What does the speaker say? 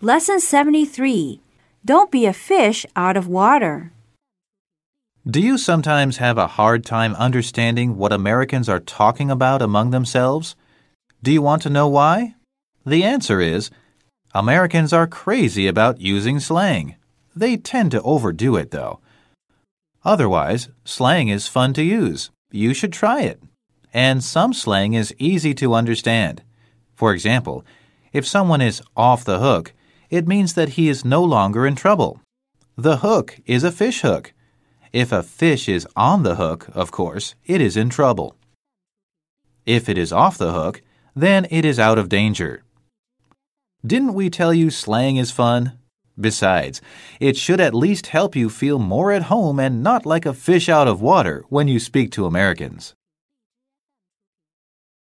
Lesson 73 Don't be a fish out of water. Do you sometimes have a hard time understanding what Americans are talking about among themselves? Do you want to know why? The answer is Americans are crazy about using slang. They tend to overdo it, though. Otherwise, slang is fun to use. You should try it. And some slang is easy to understand. For example, if someone is off the hook, it means that he is no longer in trouble. The hook is a fish hook. If a fish is on the hook, of course, it is in trouble. If it is off the hook, then it is out of danger. Didn't we tell you slang is fun? Besides, it should at least help you feel more at home and not like a fish out of water when you speak to Americans.